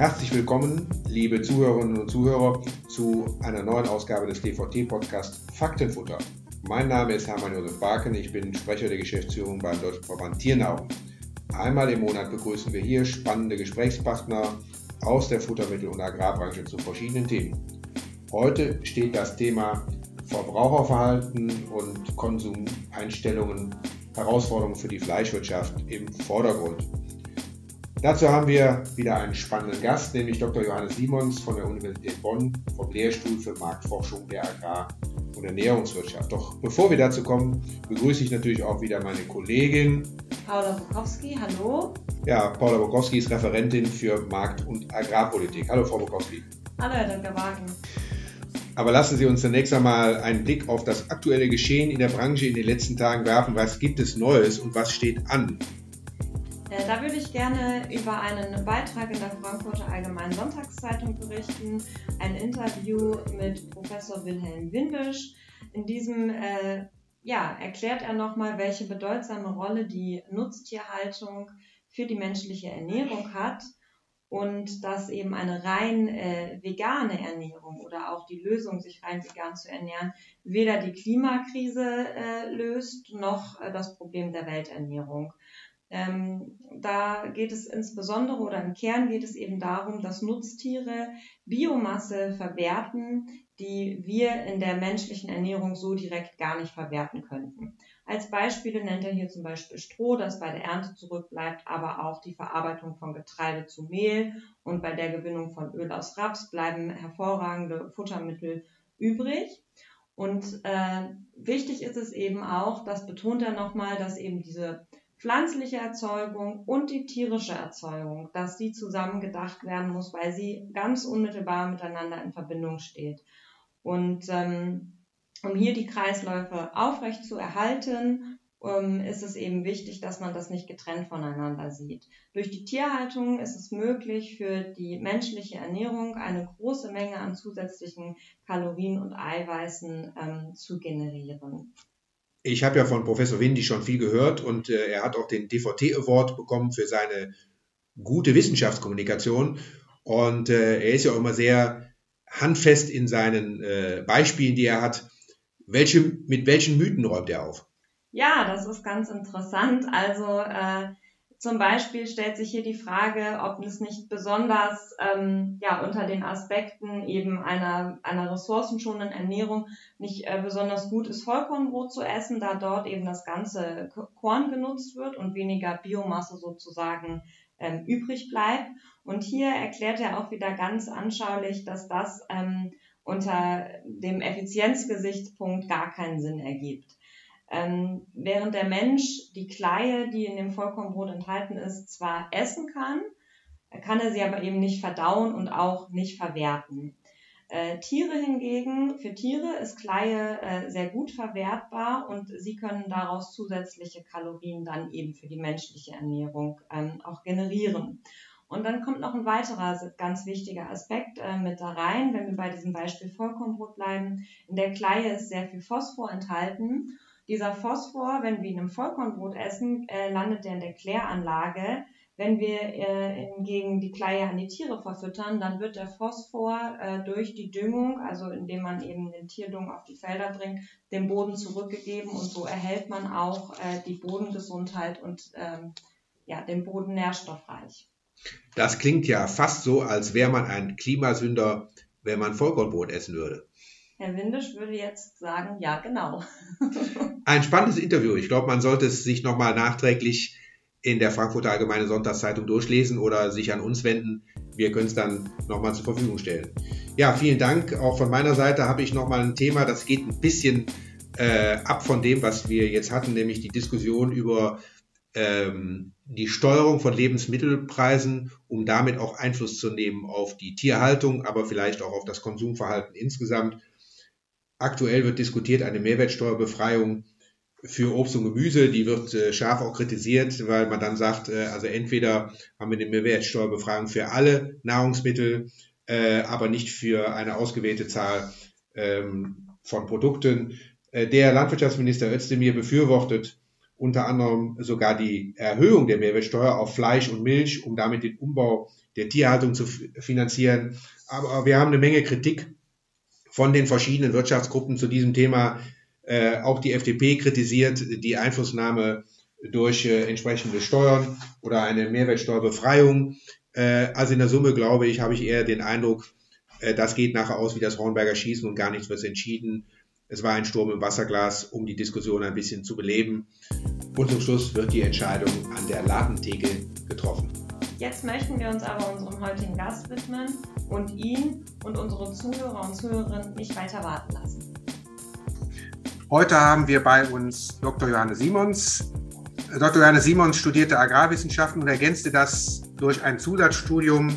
Herzlich willkommen, liebe Zuhörerinnen und Zuhörer, zu einer neuen Ausgabe des DVT-Podcasts Faktenfutter. Mein Name ist Hermann Josef Barken, ich bin Sprecher der Geschäftsführung beim Deutschen Verband Tiernahrung. Einmal im Monat begrüßen wir hier spannende Gesprächspartner aus der Futtermittel- und Agrarbranche zu verschiedenen Themen. Heute steht das Thema Verbraucherverhalten und Konsumeinstellungen, Herausforderungen für die Fleischwirtschaft im Vordergrund. Dazu haben wir wieder einen spannenden Gast, nämlich Dr. Johannes Simons von der Universität Bonn vom Lehrstuhl für Marktforschung der Agrar- und Ernährungswirtschaft. Doch bevor wir dazu kommen, begrüße ich natürlich auch wieder meine Kollegin Paula Bukowski. Hallo. Ja, Paula Bukowski ist Referentin für Markt- und Agrarpolitik. Hallo, Frau Bukowski. Hallo, Herr Dr. Wagen. Aber lassen Sie uns zunächst einmal einen Blick auf das aktuelle Geschehen in der Branche in den letzten Tagen werfen. Was gibt es Neues und was steht an? Äh, da würde ich gerne über einen Beitrag in der Frankfurter Allgemeinen Sonntagszeitung berichten, ein Interview mit Professor Wilhelm Windisch. In diesem äh, ja, erklärt er nochmal, welche bedeutsame Rolle die Nutztierhaltung für die menschliche Ernährung hat und dass eben eine rein äh, vegane Ernährung oder auch die Lösung, sich rein vegan zu ernähren, weder die Klimakrise äh, löst noch äh, das Problem der Welternährung. Ähm, da geht es insbesondere oder im Kern geht es eben darum, dass Nutztiere Biomasse verwerten, die wir in der menschlichen Ernährung so direkt gar nicht verwerten könnten. Als Beispiele nennt er hier zum Beispiel Stroh, das bei der Ernte zurückbleibt, aber auch die Verarbeitung von Getreide zu Mehl und bei der Gewinnung von Öl aus Raps bleiben hervorragende Futtermittel übrig. Und äh, wichtig ist es eben auch, das betont er nochmal, dass eben diese pflanzliche Erzeugung und die tierische Erzeugung, dass die zusammen gedacht werden muss, weil sie ganz unmittelbar miteinander in Verbindung steht. Und ähm, um hier die Kreisläufe aufrecht zu erhalten, ähm, ist es eben wichtig, dass man das nicht getrennt voneinander sieht. Durch die Tierhaltung ist es möglich, für die menschliche Ernährung eine große Menge an zusätzlichen Kalorien und Eiweißen ähm, zu generieren. Ich habe ja von Professor Windy schon viel gehört und äh, er hat auch den DVT Award bekommen für seine gute Wissenschaftskommunikation. Und äh, er ist ja auch immer sehr handfest in seinen äh, Beispielen, die er hat. Welche, mit welchen Mythen räumt er auf? Ja, das ist ganz interessant. Also äh, zum Beispiel stellt sich hier die Frage, ob es nicht besonders ähm, ja, unter den Aspekten eben einer, einer ressourcenschonenden Ernährung nicht äh, besonders gut ist, Vollkornbrot zu essen, da dort eben das ganze Korn genutzt wird und weniger Biomasse sozusagen ähm, übrig bleibt. Und hier erklärt er auch wieder ganz anschaulich, dass das ähm, unter dem Effizienzgesichtspunkt gar keinen Sinn ergibt. Ähm, während der Mensch die Kleie, die in dem Vollkornbrot enthalten ist, zwar essen kann, kann er sie aber eben nicht verdauen und auch nicht verwerten. Äh, Tiere hingegen, für Tiere ist Kleie äh, sehr gut verwertbar und sie können daraus zusätzliche Kalorien dann eben für die menschliche Ernährung ähm, auch generieren. Und dann kommt noch ein weiterer ganz wichtiger Aspekt äh, mit da rein, wenn wir bei diesem Beispiel Vollkornbrot bleiben. In der Kleie ist sehr viel Phosphor enthalten dieser Phosphor, wenn wir ihn im Vollkornbrot essen, äh, landet der in der Kläranlage. Wenn wir äh, hingegen die Kleie an die Tiere verfüttern, dann wird der Phosphor äh, durch die Düngung, also indem man eben den Tierdung auf die Felder bringt, dem Boden zurückgegeben und so erhält man auch äh, die Bodengesundheit und ähm, ja, den Boden nährstoffreich. Das klingt ja fast so, als wäre man ein Klimasünder, wenn man Vollkornbrot essen würde. Herr Windisch würde jetzt sagen, ja, genau. Ein spannendes Interview. Ich glaube, man sollte es sich nochmal nachträglich in der Frankfurter Allgemeine Sonntagszeitung durchlesen oder sich an uns wenden. Wir können es dann nochmal zur Verfügung stellen. Ja, vielen Dank. Auch von meiner Seite habe ich nochmal ein Thema, das geht ein bisschen äh, ab von dem, was wir jetzt hatten, nämlich die Diskussion über ähm, die Steuerung von Lebensmittelpreisen, um damit auch Einfluss zu nehmen auf die Tierhaltung, aber vielleicht auch auf das Konsumverhalten insgesamt. Aktuell wird diskutiert eine Mehrwertsteuerbefreiung für Obst und Gemüse. Die wird äh, scharf auch kritisiert, weil man dann sagt, äh, also entweder haben wir eine Mehrwertsteuerbefreiung für alle Nahrungsmittel, äh, aber nicht für eine ausgewählte Zahl ähm, von Produkten. Äh, der Landwirtschaftsminister Özdemir befürwortet unter anderem sogar die Erhöhung der Mehrwertsteuer auf Fleisch und Milch, um damit den Umbau der Tierhaltung zu finanzieren. Aber wir haben eine Menge Kritik von den verschiedenen Wirtschaftsgruppen zu diesem Thema. Äh, auch die FDP kritisiert die Einflussnahme durch äh, entsprechende Steuern oder eine Mehrwertsteuerbefreiung. Äh, also in der Summe, glaube ich, habe ich eher den Eindruck, äh, das geht nachher aus wie das Hornberger Schießen und gar nichts wird entschieden. Es war ein Sturm im Wasserglas, um die Diskussion ein bisschen zu beleben. Und zum Schluss wird die Entscheidung an der Ladentheke getroffen. Jetzt möchten wir uns aber unserem heutigen Gast widmen und ihn und unsere Zuhörer und Zuhörerinnen nicht weiter warten lassen. Heute haben wir bei uns Dr. Johannes Simons. Dr. Johannes Simons studierte Agrarwissenschaften und ergänzte das durch ein Zusatzstudium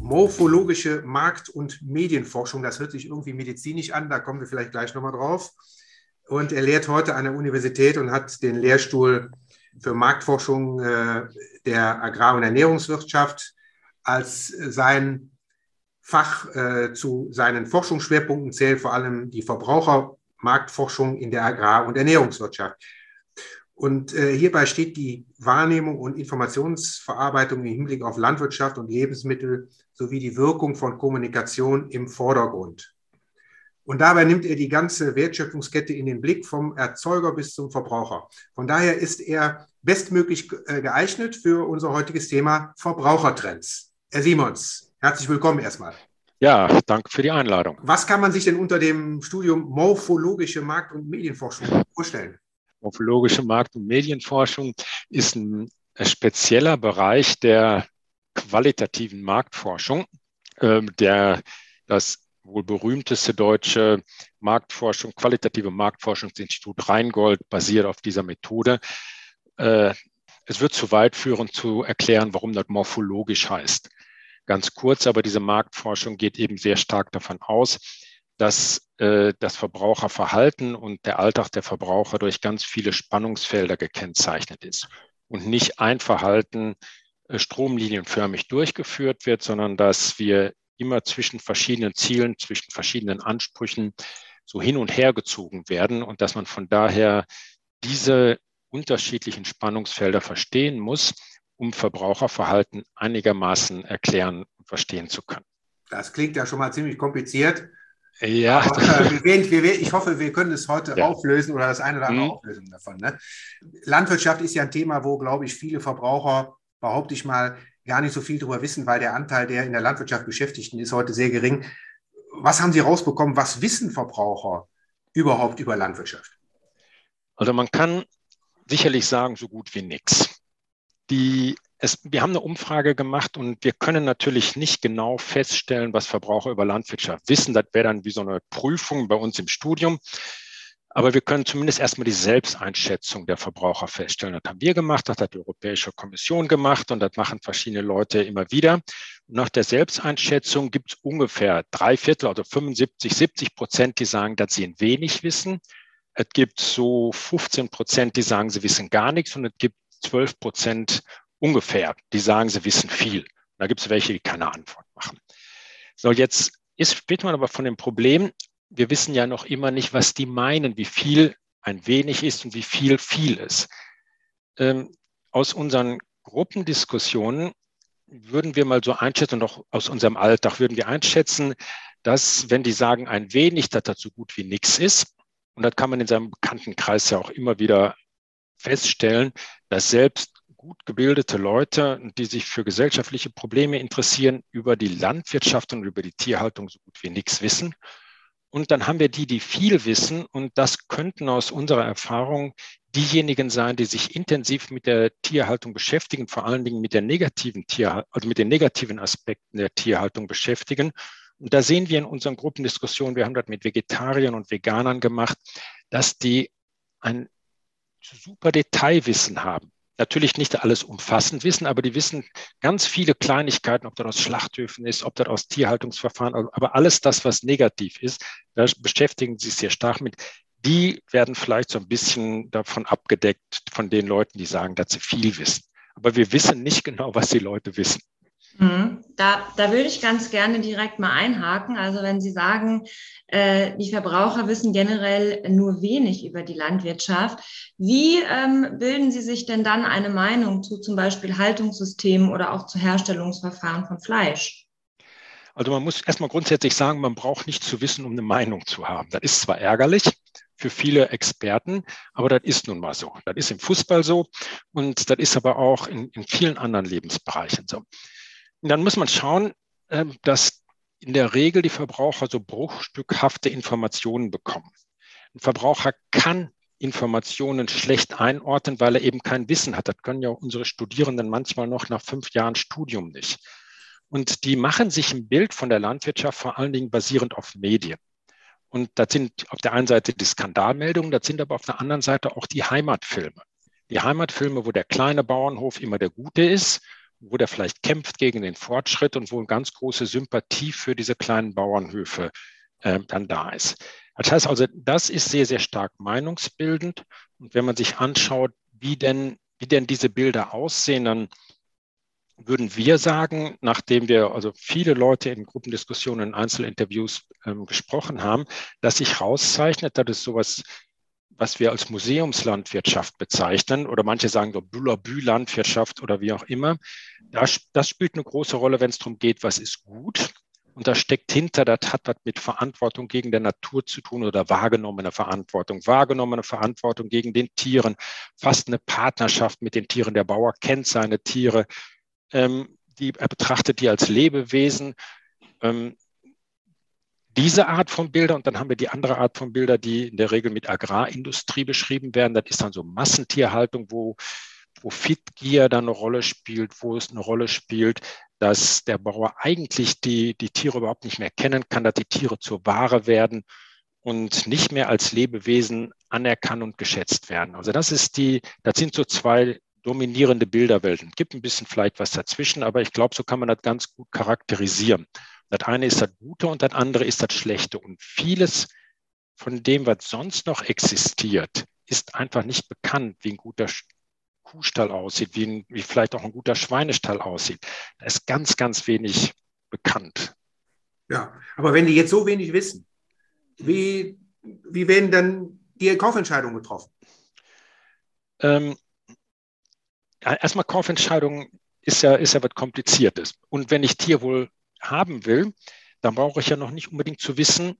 morphologische Markt- und Medienforschung. Das hört sich irgendwie medizinisch an, da kommen wir vielleicht gleich nochmal drauf. Und er lehrt heute an der Universität und hat den Lehrstuhl für Marktforschung äh, der Agrar- und Ernährungswirtschaft als sein Fach äh, zu seinen Forschungsschwerpunkten zählt vor allem die Verbrauchermarktforschung in der Agrar- und Ernährungswirtschaft. Und äh, hierbei steht die Wahrnehmung und Informationsverarbeitung im Hinblick auf Landwirtschaft und Lebensmittel sowie die Wirkung von Kommunikation im Vordergrund. Und dabei nimmt er die ganze Wertschöpfungskette in den Blick vom Erzeuger bis zum Verbraucher. Von daher ist er bestmöglich äh, geeignet für unser heutiges Thema Verbrauchertrends. Herr Simons, herzlich willkommen erstmal. Ja, danke für die Einladung. Was kann man sich denn unter dem Studium Morphologische Markt- und Medienforschung vorstellen? Morphologische Markt- und Medienforschung ist ein spezieller Bereich der qualitativen Marktforschung, ähm, der das wohl berühmteste deutsche Marktforschung, qualitative Marktforschungsinstitut Rheingold basiert auf dieser Methode. Äh, es wird zu weit führen zu erklären, warum das morphologisch heißt. Ganz kurz, aber diese Marktforschung geht eben sehr stark davon aus, dass äh, das Verbraucherverhalten und der Alltag der Verbraucher durch ganz viele Spannungsfelder gekennzeichnet ist und nicht ein Verhalten äh, stromlinienförmig durchgeführt wird, sondern dass wir immer zwischen verschiedenen Zielen, zwischen verschiedenen Ansprüchen so hin und her gezogen werden und dass man von daher diese unterschiedlichen Spannungsfelder verstehen muss, um Verbraucherverhalten einigermaßen erklären und verstehen zu können. Das klingt ja schon mal ziemlich kompliziert. Ja. Aber, äh, wir, wir, ich hoffe, wir können es heute ja. auflösen oder das eine oder andere mhm. auflösen davon. Ne? Landwirtschaft ist ja ein Thema, wo, glaube ich, viele Verbraucher, behaupte ich mal, gar nicht so viel darüber wissen, weil der Anteil der in der Landwirtschaft Beschäftigten ist heute sehr gering. Was haben Sie rausbekommen? Was wissen Verbraucher überhaupt über Landwirtschaft? Also man kann sicherlich sagen, so gut wie nichts. Die, es, wir haben eine Umfrage gemacht und wir können natürlich nicht genau feststellen, was Verbraucher über Landwirtschaft wissen. Das wäre dann wie so eine Prüfung bei uns im Studium. Aber wir können zumindest erstmal die Selbsteinschätzung der Verbraucher feststellen. Das haben wir gemacht, das hat die Europäische Kommission gemacht und das machen verschiedene Leute immer wieder. Und nach der Selbsteinschätzung gibt es ungefähr drei Viertel, also 75, 70 Prozent, die sagen, dass sie wenig wissen. Es gibt so 15 Prozent, die sagen, sie wissen gar nichts und es gibt 12 Prozent ungefähr, die sagen, sie wissen viel. Da gibt es welche, die keine Antwort machen. So, jetzt ist, spricht man aber von dem Problem, wir wissen ja noch immer nicht, was die meinen, wie viel ein wenig ist und wie viel viel ist. Ähm, aus unseren Gruppendiskussionen würden wir mal so einschätzen, und auch aus unserem Alltag würden wir einschätzen, dass, wenn die sagen ein wenig, dass das so gut wie nichts ist, und das kann man in seinem Bekanntenkreis ja auch immer wieder feststellen, dass selbst gut gebildete Leute, die sich für gesellschaftliche Probleme interessieren, über die Landwirtschaft und über die Tierhaltung so gut wie nichts wissen. Und dann haben wir die, die viel wissen. Und das könnten aus unserer Erfahrung diejenigen sein, die sich intensiv mit der Tierhaltung beschäftigen, vor allen Dingen mit der negativen Tier, also mit den negativen Aspekten der Tierhaltung beschäftigen und da sehen wir in unseren Gruppendiskussionen, wir haben das mit Vegetariern und Veganern gemacht, dass die ein super Detailwissen haben. Natürlich nicht alles umfassend wissen, aber die wissen ganz viele Kleinigkeiten, ob das aus Schlachthöfen ist, ob das aus Tierhaltungsverfahren, aber alles das, was negativ ist, da beschäftigen sie sich sehr stark mit. Die werden vielleicht so ein bisschen davon abgedeckt von den Leuten, die sagen, dass sie viel wissen. Aber wir wissen nicht genau, was die Leute wissen. Mhm. Da, da würde ich ganz gerne direkt mal einhaken. Also wenn Sie sagen, äh, die Verbraucher wissen generell nur wenig über die Landwirtschaft, wie ähm, bilden Sie sich denn dann eine Meinung zu zum Beispiel Haltungssystemen oder auch zu Herstellungsverfahren von Fleisch? Also man muss erstmal grundsätzlich sagen, man braucht nicht zu wissen, um eine Meinung zu haben. Das ist zwar ärgerlich für viele Experten, aber das ist nun mal so. Das ist im Fußball so und das ist aber auch in, in vielen anderen Lebensbereichen so. Dann muss man schauen, ähm, dass in der Regel die Verbraucher so bruchstückhafte Informationen bekommen. Ein Verbraucher kann Informationen schlecht einordnen, weil er eben kein Wissen hat. Das können ja unsere Studierenden manchmal noch nach fünf Jahren Studium nicht. Und die machen sich ein Bild von der Landwirtschaft vor allen Dingen basierend auf Medien. Und das sind auf der einen Seite die Skandalmeldungen, das sind aber auf der anderen Seite auch die Heimatfilme. Die Heimatfilme, wo der kleine Bauernhof immer der Gute ist wo der vielleicht kämpft gegen den Fortschritt und wo eine ganz große Sympathie für diese kleinen Bauernhöfe äh, dann da ist. Das heißt also, das ist sehr, sehr stark meinungsbildend. Und wenn man sich anschaut, wie denn, wie denn diese Bilder aussehen, dann würden wir sagen, nachdem wir also viele Leute in Gruppendiskussionen, in Einzelinterviews ähm, gesprochen haben, dass sich rauszeichnet, dass es sowas was wir als Museumslandwirtschaft bezeichnen, oder manche sagen so Bülabü-Landwirtschaft oder wie auch immer, das, das spielt eine große Rolle, wenn es darum geht, was ist gut. Und da steckt hinter, das hat was mit Verantwortung gegen der Natur zu tun oder wahrgenommene Verantwortung, wahrgenommene Verantwortung gegen den Tieren, fast eine Partnerschaft mit den Tieren. Der Bauer kennt seine Tiere, ähm, die, er betrachtet die als Lebewesen. Ähm, diese Art von Bilder und dann haben wir die andere Art von Bilder, die in der Regel mit Agrarindustrie beschrieben werden. Das ist dann so Massentierhaltung, wo, wo Fitgier dann eine Rolle spielt, wo es eine Rolle spielt, dass der Bauer eigentlich die, die Tiere überhaupt nicht mehr kennen kann, dass die Tiere zur Ware werden und nicht mehr als Lebewesen anerkannt und geschätzt werden. Also das ist die, das sind so zwei dominierende Bilderwelten. Es gibt ein bisschen vielleicht was dazwischen, aber ich glaube, so kann man das ganz gut charakterisieren. Das eine ist das Gute und das andere ist das Schlechte. Und vieles von dem, was sonst noch existiert, ist einfach nicht bekannt, wie ein guter Kuhstall aussieht, wie, ein, wie vielleicht auch ein guter Schweinestall aussieht. Da ist ganz, ganz wenig bekannt. Ja, aber wenn die jetzt so wenig wissen, wie, wie werden dann die Kaufentscheidungen getroffen? Ähm, ja, erstmal Kaufentscheidungen ist ja, ist ja was Kompliziertes. Und wenn ich Tierwohl haben will, dann brauche ich ja noch nicht unbedingt zu wissen,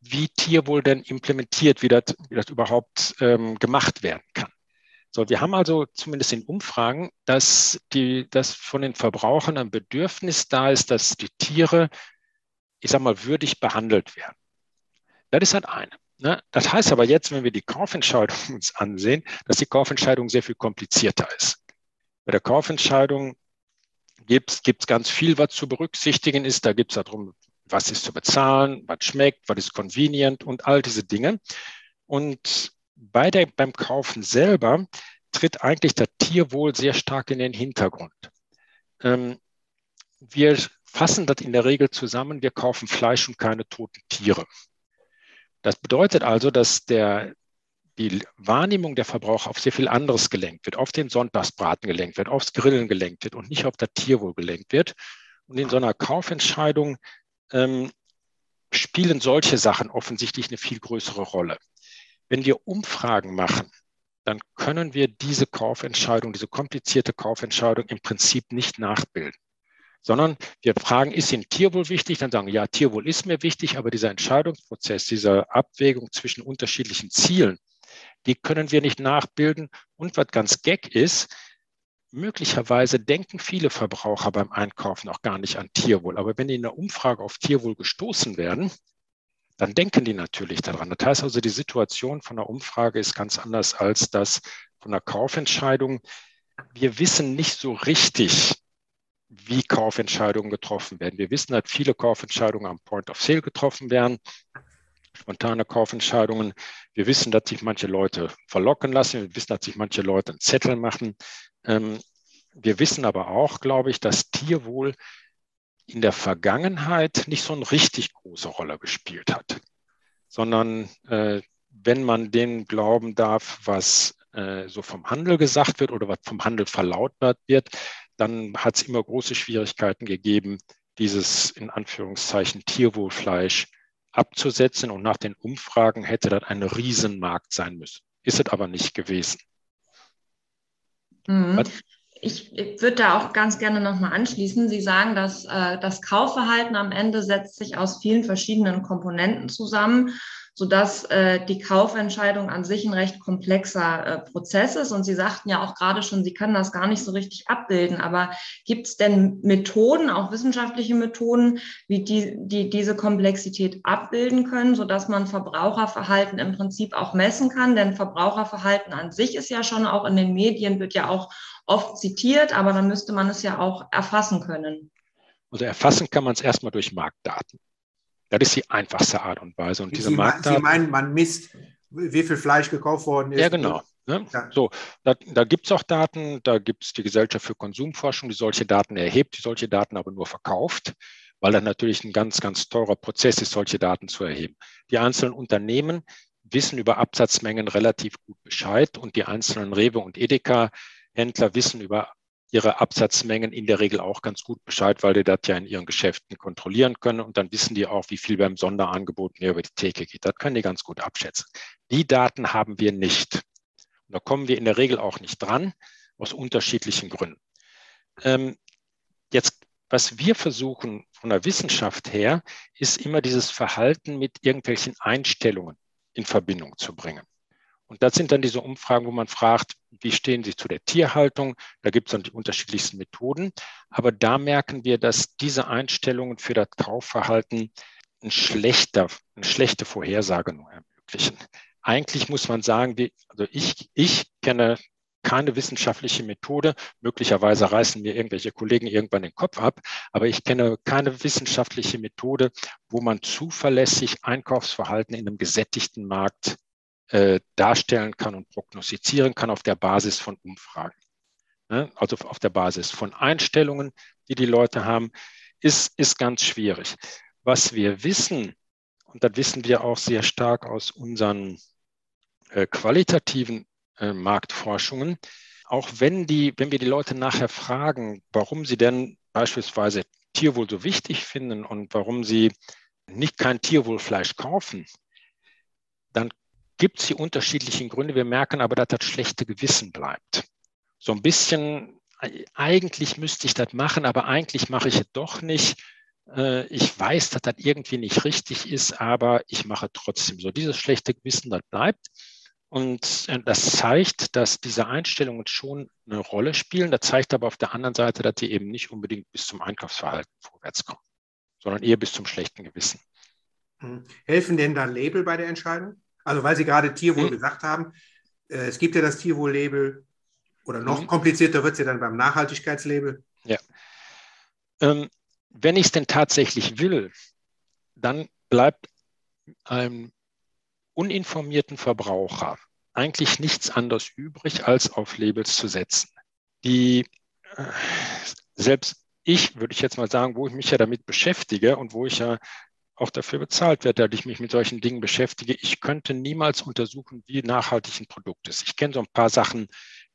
wie Tierwohl denn implementiert, wie das, wie das überhaupt ähm, gemacht werden kann. So, wir haben also zumindest in Umfragen, dass, die, dass von den Verbrauchern ein Bedürfnis da ist, dass die Tiere, ich sag mal, würdig behandelt werden. Das ist halt eine. Ne? Das heißt aber jetzt, wenn wir die Kaufentscheidung uns ansehen, dass die Kaufentscheidung sehr viel komplizierter ist. Bei der Kaufentscheidung gibt es ganz viel, was zu berücksichtigen ist. Da gibt es darum, was ist zu bezahlen, was schmeckt, was ist convenient und all diese Dinge. Und bei der, beim Kaufen selber tritt eigentlich das Tierwohl sehr stark in den Hintergrund. Ähm, wir fassen das in der Regel zusammen, wir kaufen Fleisch und keine toten Tiere. Das bedeutet also, dass der, die Wahrnehmung der Verbraucher auf sehr viel anderes gelenkt wird, auf den Sonntagsbraten gelenkt wird, aufs Grillen gelenkt wird und nicht auf das Tierwohl gelenkt wird. Und in so einer Kaufentscheidung ähm, spielen solche Sachen offensichtlich eine viel größere Rolle. Wenn wir Umfragen machen, dann können wir diese Kaufentscheidung, diese komplizierte Kaufentscheidung im Prinzip nicht nachbilden sondern wir fragen, ist Ihnen Tierwohl wichtig? Dann sagen, ja, Tierwohl ist mir wichtig, aber dieser Entscheidungsprozess, diese Abwägung zwischen unterschiedlichen Zielen, die können wir nicht nachbilden. Und was ganz geck ist, möglicherweise denken viele Verbraucher beim Einkaufen auch gar nicht an Tierwohl. Aber wenn die in der Umfrage auf Tierwohl gestoßen werden, dann denken die natürlich daran. Das heißt also, die Situation von der Umfrage ist ganz anders als das von der Kaufentscheidung. Wir wissen nicht so richtig, wie Kaufentscheidungen getroffen werden. Wir wissen, dass viele Kaufentscheidungen am Point of Sale getroffen werden spontane Kaufentscheidungen. Wir wissen, dass sich manche Leute verlocken lassen. Wir wissen, dass sich manche Leute einen Zettel machen. Ähm, wir wissen aber auch, glaube ich, dass Tierwohl in der Vergangenheit nicht so eine richtig große Rolle gespielt hat, sondern äh, wenn man dem glauben darf, was äh, so vom Handel gesagt wird oder was vom Handel verlautbart wird, dann hat es immer große Schwierigkeiten gegeben, dieses in Anführungszeichen Tierwohlfleisch abzusetzen. Und nach den Umfragen hätte das ein Riesenmarkt sein müssen. Ist es aber nicht gewesen. Mhm. Ich, ich würde da auch ganz gerne nochmal anschließen. Sie sagen, dass äh, das Kaufverhalten am Ende setzt sich aus vielen verschiedenen Komponenten zusammen sodass äh, die Kaufentscheidung an sich ein recht komplexer äh, Prozess ist. Und Sie sagten ja auch gerade schon, Sie können das gar nicht so richtig abbilden. Aber gibt es denn Methoden, auch wissenschaftliche Methoden, wie die, die diese Komplexität abbilden können, sodass man Verbraucherverhalten im Prinzip auch messen kann? Denn Verbraucherverhalten an sich ist ja schon auch in den Medien, wird ja auch oft zitiert, aber dann müsste man es ja auch erfassen können. Also erfassen kann man es erstmal durch Marktdaten. Das ist die einfachste Art und Weise. Und diese Sie, Marktdaten, Sie meinen, man misst, wie viel Fleisch gekauft worden ist? Ja, genau. Ne? Ja. So, da, da gibt es auch Daten, da gibt es die Gesellschaft für Konsumforschung, die solche Daten erhebt, die solche Daten aber nur verkauft, weil das natürlich ein ganz, ganz teurer Prozess ist, solche Daten zu erheben. Die einzelnen Unternehmen wissen über Absatzmengen relativ gut Bescheid und die einzelnen Rewe und Edeka-Händler wissen über ihre Absatzmengen in der Regel auch ganz gut Bescheid, weil die das ja in ihren Geschäften kontrollieren können. Und dann wissen die auch, wie viel beim Sonderangebot mehr über die Theke geht. Das können die ganz gut abschätzen. Die Daten haben wir nicht. Und da kommen wir in der Regel auch nicht dran, aus unterschiedlichen Gründen. Ähm, jetzt, was wir versuchen von der Wissenschaft her, ist immer dieses Verhalten mit irgendwelchen Einstellungen in Verbindung zu bringen. Und das sind dann diese Umfragen, wo man fragt, wie stehen Sie zu der Tierhaltung? Da gibt es dann die unterschiedlichsten Methoden. Aber da merken wir, dass diese Einstellungen für das Kaufverhalten ein schlechter, eine schlechte Vorhersage nur ermöglichen. Eigentlich muss man sagen, wie, also ich, ich kenne keine wissenschaftliche Methode. Möglicherweise reißen mir irgendwelche Kollegen irgendwann den Kopf ab, aber ich kenne keine wissenschaftliche Methode, wo man zuverlässig Einkaufsverhalten in einem gesättigten Markt äh, darstellen kann und prognostizieren kann auf der Basis von Umfragen. Ne? Also auf der Basis von Einstellungen, die die Leute haben, ist, ist ganz schwierig. Was wir wissen, und das wissen wir auch sehr stark aus unseren äh, qualitativen äh, Marktforschungen, auch wenn, die, wenn wir die Leute nachher fragen, warum sie denn beispielsweise Tierwohl so wichtig finden und warum sie nicht kein Tierwohlfleisch kaufen, gibt es die unterschiedlichen Gründe. Wir merken aber, dass das schlechte Gewissen bleibt. So ein bisschen, eigentlich müsste ich das machen, aber eigentlich mache ich es doch nicht. Äh, ich weiß, dass das irgendwie nicht richtig ist, aber ich mache trotzdem so. Dieses schlechte Gewissen, das bleibt. Und äh, das zeigt, dass diese Einstellungen schon eine Rolle spielen. Das zeigt aber auf der anderen Seite, dass die eben nicht unbedingt bis zum Einkaufsverhalten vorwärts kommen, sondern eher bis zum schlechten Gewissen. Hm. Helfen denn da Label bei der Entscheidung? Also weil Sie gerade Tierwohl mhm. gesagt haben, äh, es gibt ja das Tierwohl-Label oder noch mhm. komplizierter wird es ja dann beim Nachhaltigkeitslabel. Ja. Ähm, wenn ich es denn tatsächlich will, dann bleibt einem uninformierten Verbraucher eigentlich nichts anderes übrig, als auf Labels zu setzen. Die äh, selbst ich, würde ich jetzt mal sagen, wo ich mich ja damit beschäftige und wo ich ja auch dafür bezahlt werde, dass ich mich mit solchen Dingen beschäftige. Ich könnte niemals untersuchen, wie nachhaltig ein Produkt ist. Ich kenne so ein paar Sachen,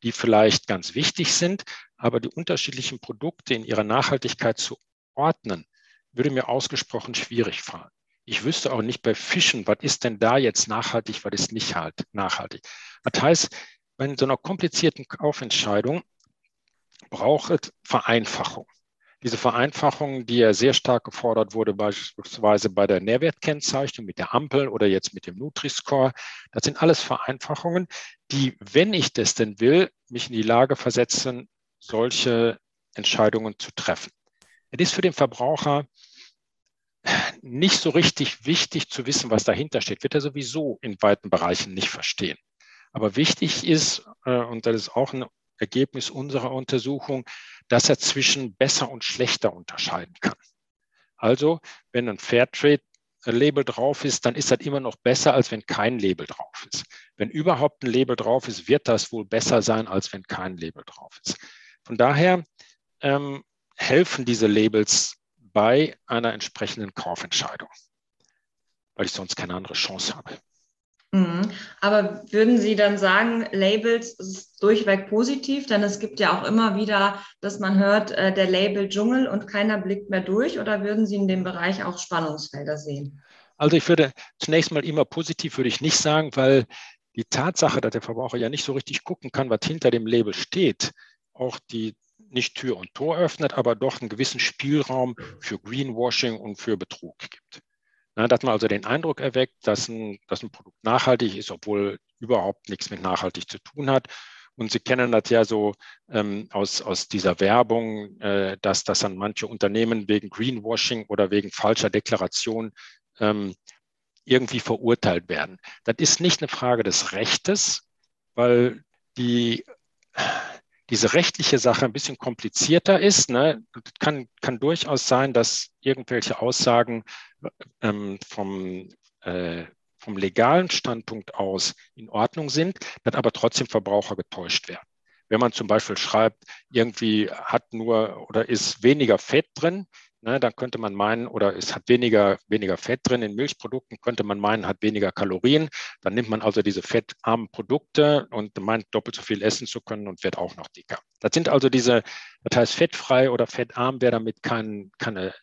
die vielleicht ganz wichtig sind, aber die unterschiedlichen Produkte in ihrer Nachhaltigkeit zu ordnen, würde mir ausgesprochen schwierig fallen. Ich wüsste auch nicht bei Fischen, was ist denn da jetzt nachhaltig, was ist nicht halt nachhaltig. Das heißt, bei so einer komplizierten Kaufentscheidung braucht es Vereinfachung. Diese Vereinfachung, die ja sehr stark gefordert wurde, beispielsweise bei der Nährwertkennzeichnung mit der Ampel oder jetzt mit dem Nutri-Score, das sind alles Vereinfachungen, die, wenn ich das denn will, mich in die Lage versetzen, solche Entscheidungen zu treffen. Es ist für den Verbraucher nicht so richtig wichtig zu wissen, was dahinter steht, wird er sowieso in weiten Bereichen nicht verstehen. Aber wichtig ist, äh, und das ist auch ein Ergebnis unserer Untersuchung, dass er zwischen besser und schlechter unterscheiden kann. Also, wenn ein Fairtrade-Label drauf ist, dann ist das immer noch besser, als wenn kein Label drauf ist. Wenn überhaupt ein Label drauf ist, wird das wohl besser sein, als wenn kein Label drauf ist. Von daher ähm, helfen diese Labels bei einer entsprechenden Kaufentscheidung, weil ich sonst keine andere Chance habe. Mhm. Aber würden Sie dann sagen, Labels ist durchweg positiv? Denn es gibt ja auch immer wieder, dass man hört, äh, der Label Dschungel und keiner blickt mehr durch. Oder würden Sie in dem Bereich auch Spannungsfelder sehen? Also ich würde zunächst mal immer positiv würde ich nicht sagen, weil die Tatsache, dass der Verbraucher ja nicht so richtig gucken kann, was hinter dem Label steht, auch die nicht Tür und Tor öffnet, aber doch einen gewissen Spielraum für Greenwashing und für Betrug gibt. Na, dass man also den Eindruck erweckt, dass ein, dass ein Produkt nachhaltig ist, obwohl überhaupt nichts mit nachhaltig zu tun hat. Und Sie kennen das ja so ähm, aus, aus dieser Werbung, äh, dass, dass dann manche Unternehmen wegen Greenwashing oder wegen falscher Deklaration ähm, irgendwie verurteilt werden. Das ist nicht eine Frage des Rechtes, weil die, diese rechtliche Sache ein bisschen komplizierter ist. Ne? Kann, kann durchaus sein, dass irgendwelche Aussagen ähm, vom, äh, vom legalen Standpunkt aus in Ordnung sind, dass aber trotzdem Verbraucher getäuscht werden. Wenn man zum Beispiel schreibt, irgendwie hat nur oder ist weniger Fett drin, ne, dann könnte man meinen, oder es hat weniger, weniger Fett drin in Milchprodukten, könnte man meinen, hat weniger Kalorien. Dann nimmt man also diese fettarmen Produkte und meint, doppelt so viel essen zu können und wird auch noch dicker. Das sind also diese, das heißt, fettfrei oder fettarm wäre damit kein, keine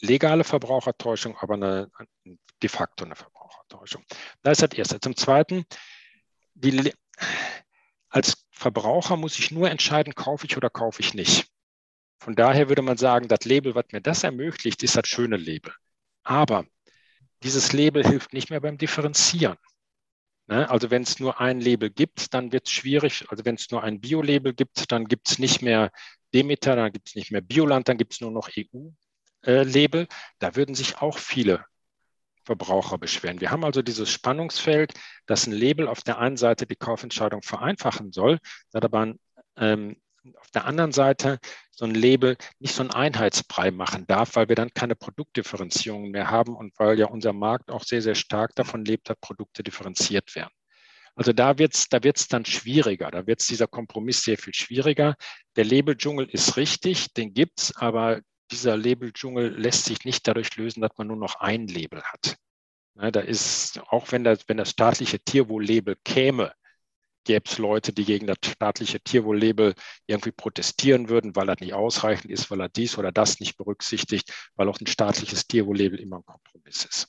legale Verbrauchertäuschung, aber eine, de facto eine Verbrauchertäuschung. Das ist das Erste. Zum Zweiten, die, als Verbraucher muss ich nur entscheiden, kaufe ich oder kaufe ich nicht. Von daher würde man sagen, das Label, was mir das ermöglicht, ist das schöne Label. Aber dieses Label hilft nicht mehr beim Differenzieren. Ne? Also wenn es nur ein Label gibt, dann wird es schwierig. Also wenn es nur ein Bio-Label gibt, dann gibt es nicht mehr Demeter, dann gibt es nicht mehr Bioland, dann gibt es nur noch EU. Äh, Label, da würden sich auch viele Verbraucher beschweren. Wir haben also dieses Spannungsfeld, dass ein Label auf der einen Seite die Kaufentscheidung vereinfachen soll, dass aber ähm, auf der anderen Seite so ein Label nicht so einen Einheitsbrei machen darf, weil wir dann keine Produktdifferenzierungen mehr haben und weil ja unser Markt auch sehr, sehr stark davon lebt, dass Produkte differenziert werden. Also da wird es da wird's dann schwieriger, da wird es dieser Kompromiss sehr viel schwieriger. Der Labeldschungel ist richtig, den gibt es, aber dieser Labeldschungel lässt sich nicht dadurch lösen, dass man nur noch ein Label hat. Ja, da ist, auch wenn das, wenn das staatliche Tierwohl-Label käme, gäbe es Leute, die gegen das staatliche Tierwohl-Label irgendwie protestieren würden, weil das nicht ausreichend ist, weil er dies oder das nicht berücksichtigt, weil auch ein staatliches Tierwohl-Label immer ein Kompromiss ist.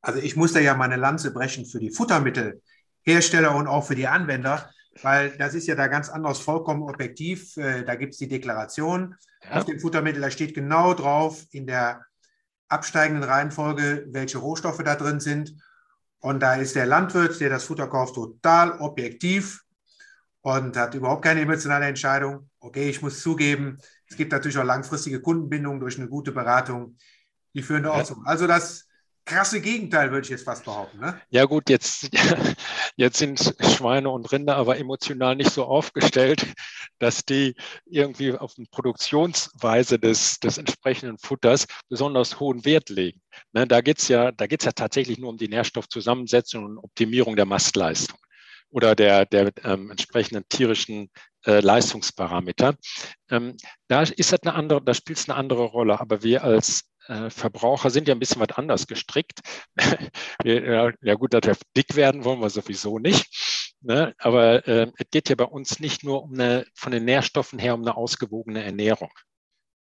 Also ich muss da ja meine Lanze brechen für die Futtermittelhersteller und auch für die Anwender, weil das ist ja da ganz anders vollkommen objektiv. Äh, da gibt es die Deklaration ja. auf dem Futtermittel, da steht genau drauf in der absteigenden Reihenfolge, welche Rohstoffe da drin sind. Und da ist der Landwirt, der das Futter kauft, total objektiv und hat überhaupt keine emotionale Entscheidung. Okay, ich muss zugeben, es gibt natürlich auch langfristige Kundenbindungen durch eine gute Beratung. Die führen da auch zu. Also das krasse Gegenteil, würde ich jetzt fast behaupten. Ne? Ja gut, jetzt, jetzt sind Schweine und Rinder aber emotional nicht so aufgestellt, dass die irgendwie auf die Produktionsweise des, des entsprechenden Futters besonders hohen Wert legen. Ne, da geht es ja, ja tatsächlich nur um die Nährstoffzusammensetzung und Optimierung der Mastleistung oder der, der ähm, entsprechenden tierischen äh, Leistungsparameter. Ähm, da ist das eine andere, da spielt es eine andere Rolle. Aber wir als äh, Verbraucher sind ja ein bisschen was anders gestrickt. ja, ja, gut, dass wir dick werden wollen wir sowieso nicht. Ne? Aber äh, es geht ja bei uns nicht nur um eine, von den Nährstoffen her um eine ausgewogene Ernährung.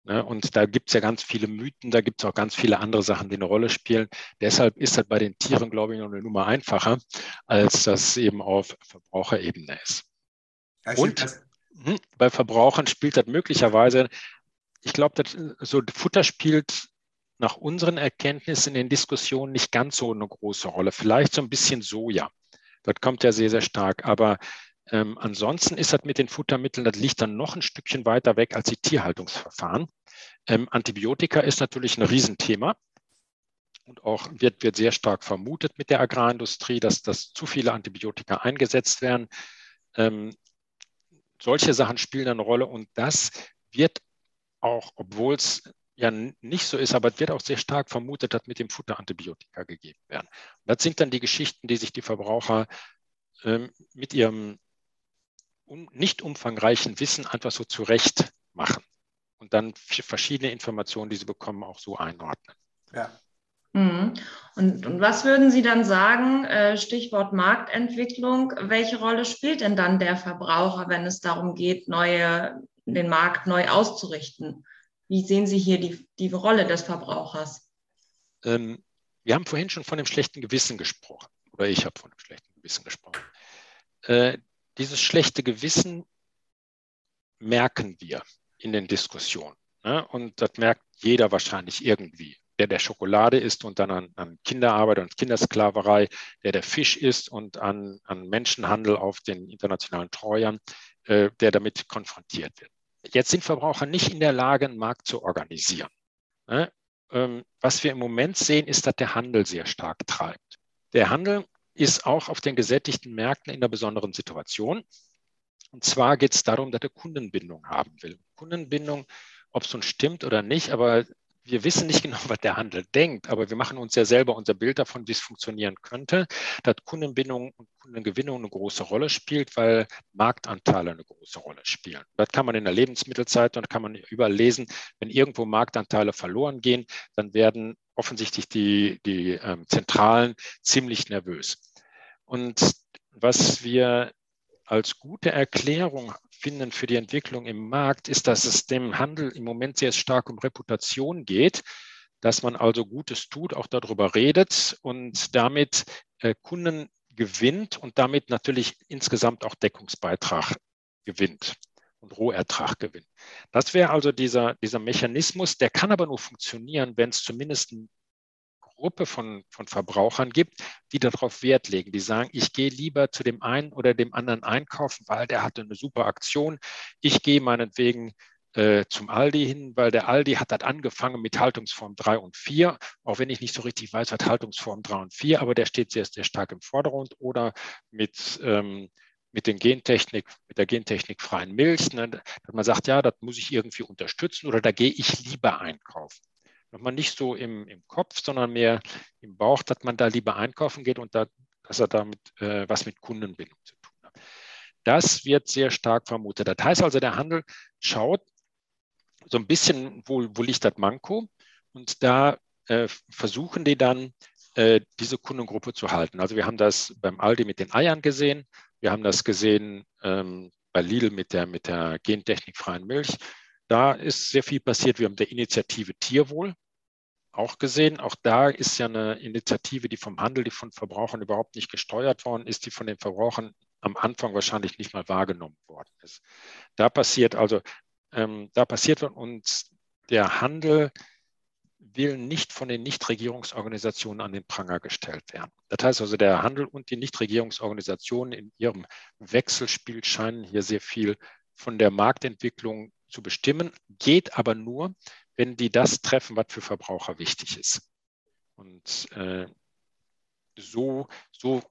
Ne? Und da gibt es ja ganz viele Mythen, da gibt es auch ganz viele andere Sachen, die eine Rolle spielen. Deshalb ist das bei den Tieren, glaube ich, noch eine Nummer einfacher, als das eben auf Verbraucherebene ist. Und hm, bei Verbrauchern spielt das möglicherweise ich glaube, so Futter spielt nach unseren Erkenntnissen in den Diskussionen nicht ganz so eine große Rolle. Vielleicht so ein bisschen Soja. Das kommt ja sehr, sehr stark. Aber ähm, ansonsten ist das mit den Futtermitteln, das liegt dann noch ein Stückchen weiter weg als die Tierhaltungsverfahren. Ähm, Antibiotika ist natürlich ein Riesenthema und auch wird, wird sehr stark vermutet mit der Agrarindustrie, dass, dass zu viele Antibiotika eingesetzt werden. Ähm, solche Sachen spielen eine Rolle und das wird auch, obwohl es ja nicht so ist, aber es wird auch sehr stark vermutet, dass mit dem Futter Antibiotika gegeben werden. Und das sind dann die Geschichten, die sich die Verbraucher ähm, mit ihrem um, nicht umfangreichen Wissen einfach so zurecht machen und dann verschiedene Informationen, die sie bekommen, auch so einordnen. Ja. Mhm. Und, und, was würden Sie dann sagen, äh, Stichwort Marktentwicklung, welche Rolle spielt denn dann der Verbraucher, wenn es darum geht, neue, den Markt neu auszurichten? Wie sehen Sie hier die, die Rolle des Verbrauchers? Ähm, wir haben vorhin schon von dem schlechten Gewissen gesprochen, oder ich habe von dem schlechten Gewissen gesprochen. Äh, dieses schlechte Gewissen merken wir in den Diskussionen. Ne? Und das merkt jeder wahrscheinlich irgendwie der der Schokolade isst und dann an, an Kinderarbeit und Kindersklaverei, der der Fisch isst und an, an Menschenhandel auf den internationalen Treuern, äh, der damit konfrontiert wird. Jetzt sind Verbraucher nicht in der Lage, einen Markt zu organisieren. Ne? Ähm, was wir im Moment sehen, ist, dass der Handel sehr stark treibt. Der Handel ist auch auf den gesättigten Märkten in einer besonderen Situation. Und zwar geht es darum, dass er Kundenbindung haben will. Kundenbindung, ob es nun stimmt oder nicht, aber wir wissen nicht genau, was der Handel denkt, aber wir machen uns ja selber unser Bild davon, wie es funktionieren könnte, dass Kundenbindung und Kundengewinnung eine große Rolle spielt, weil Marktanteile eine große Rolle spielen. Das kann man in der Lebensmittelzeit und kann man überall lesen, wenn irgendwo Marktanteile verloren gehen, dann werden offensichtlich die, die ähm, Zentralen ziemlich nervös. Und was wir als gute Erklärung finden für die Entwicklung im Markt, ist, dass es dem Handel im Moment sehr stark um Reputation geht, dass man also Gutes tut, auch darüber redet und damit äh, Kunden gewinnt und damit natürlich insgesamt auch Deckungsbeitrag gewinnt und Rohertrag gewinnt. Das wäre also dieser, dieser Mechanismus, der kann aber nur funktionieren, wenn es zumindest ein Gruppe von, von Verbrauchern gibt, die darauf Wert legen, die sagen, ich gehe lieber zu dem einen oder dem anderen einkaufen, weil der hatte eine super Aktion. Ich gehe meinetwegen äh, zum Aldi hin, weil der Aldi hat das angefangen mit Haltungsform 3 und 4, auch wenn ich nicht so richtig weiß, was Haltungsform 3 und 4, aber der steht sehr, sehr stark im Vordergrund. Oder mit ähm, mit den Gentechnik, mit der gentechnikfreien Milch, ne, dass man sagt, ja, das muss ich irgendwie unterstützen oder da gehe ich lieber einkaufen nochmal nicht so im, im Kopf, sondern mehr im Bauch, dass man da lieber einkaufen geht und da, dass er damit äh, was mit Kundenbindung zu tun hat. Das wird sehr stark vermutet. Das heißt also, der Handel schaut so ein bisschen, wo, wo liegt das Manko und da äh, versuchen die dann, äh, diese Kundengruppe zu halten. Also wir haben das beim Aldi mit den Eiern gesehen, wir haben das gesehen ähm, bei Lidl mit der, mit der gentechnikfreien Milch. Da ist sehr viel passiert. Wir haben der Initiative Tierwohl auch gesehen. Auch da ist ja eine Initiative, die vom Handel, die von Verbrauchern überhaupt nicht gesteuert worden ist, die von den Verbrauchern am Anfang wahrscheinlich nicht mal wahrgenommen worden ist. Da passiert also, ähm, da passiert und der Handel will nicht von den Nichtregierungsorganisationen an den Pranger gestellt werden. Das heißt also, der Handel und die Nichtregierungsorganisationen in ihrem Wechselspiel scheinen hier sehr viel von der Marktentwicklung zu bestimmen, geht aber nur, wenn die das treffen, was für Verbraucher wichtig ist. Und äh, so, so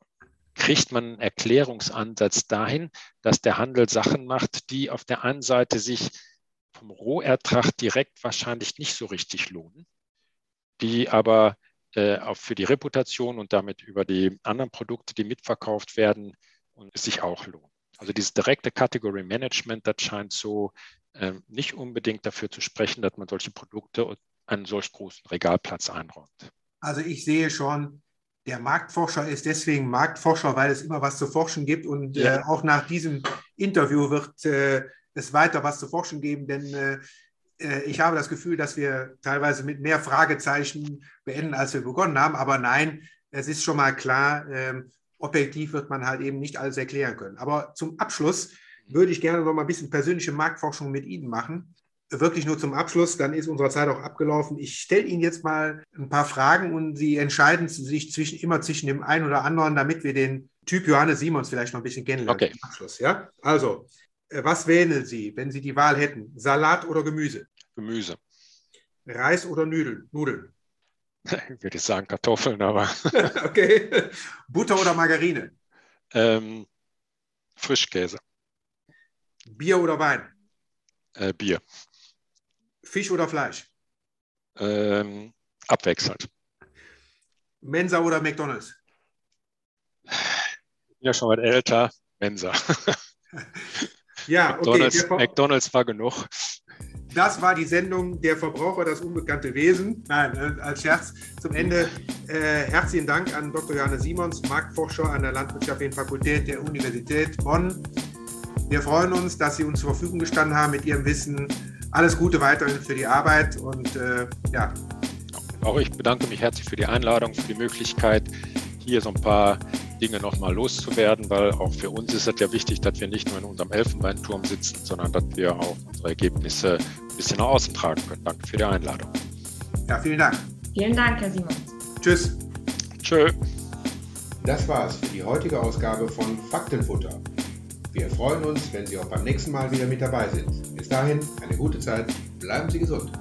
kriegt man einen Erklärungsansatz dahin, dass der Handel Sachen macht, die auf der einen Seite sich vom Rohertrag direkt wahrscheinlich nicht so richtig lohnen, die aber äh, auch für die Reputation und damit über die anderen Produkte, die mitverkauft werden, und sich auch lohnen. Also dieses direkte Category Management, das scheint so nicht unbedingt dafür zu sprechen, dass man solche Produkte einen solch großen Regalplatz einräumt. Also ich sehe schon, der Marktforscher ist deswegen Marktforscher, weil es immer was zu forschen gibt und ja. äh, auch nach diesem Interview wird äh, es weiter was zu forschen geben, denn äh, äh ich habe das Gefühl, dass wir teilweise mit mehr Fragezeichen beenden, als wir begonnen haben. Aber nein, es ist schon mal klar, ähm, objektiv wird man halt eben nicht alles erklären können. Aber zum Abschluss würde ich gerne noch mal ein bisschen persönliche Marktforschung mit Ihnen machen. Wirklich nur zum Abschluss, dann ist unsere Zeit auch abgelaufen. Ich stelle Ihnen jetzt mal ein paar Fragen und Sie entscheiden sich zwischen, immer zwischen dem einen oder anderen, damit wir den Typ Johannes Simons vielleicht noch ein bisschen kennenlernen. Okay. Abschluss, ja? Also, äh, was wählen Sie, wenn Sie die Wahl hätten? Salat oder Gemüse? Gemüse. Reis oder Nudeln? Nudeln. Ich würde sagen Kartoffeln, aber. okay. Butter oder Margarine? Ähm, Frischkäse. Bier oder Wein? Äh, Bier. Fisch oder Fleisch? Ähm, abwechselnd. Mensa oder McDonalds? Ja, schon mal älter. Mensa. ja, McDonald's, okay. McDonalds war genug. Das war die Sendung Der Verbraucher, das unbekannte Wesen. Nein, äh, als Scherz zum Ende. Äh, herzlichen Dank an Dr. Johannes Simons, Marktforscher an der Landwirtschaftlichen Fakultät der Universität Bonn. Wir freuen uns, dass Sie uns zur Verfügung gestanden haben mit Ihrem Wissen. Alles Gute weiterhin für die Arbeit und äh, ja. Auch ich bedanke mich herzlich für die Einladung, für die Möglichkeit, hier so ein paar Dinge nochmal loszuwerden, weil auch für uns ist es ja wichtig, dass wir nicht nur in unserem Elfenbeinturm sitzen, sondern dass wir auch unsere Ergebnisse ein bisschen nach außen tragen können. Danke für die Einladung. Ja, vielen Dank. Vielen Dank, Herr Simons. Tschüss. Tschö. Das war's für die heutige Ausgabe von Faktenfutter. Wir freuen uns, wenn Sie auch beim nächsten Mal wieder mit dabei sind. Bis dahin, eine gute Zeit, bleiben Sie gesund.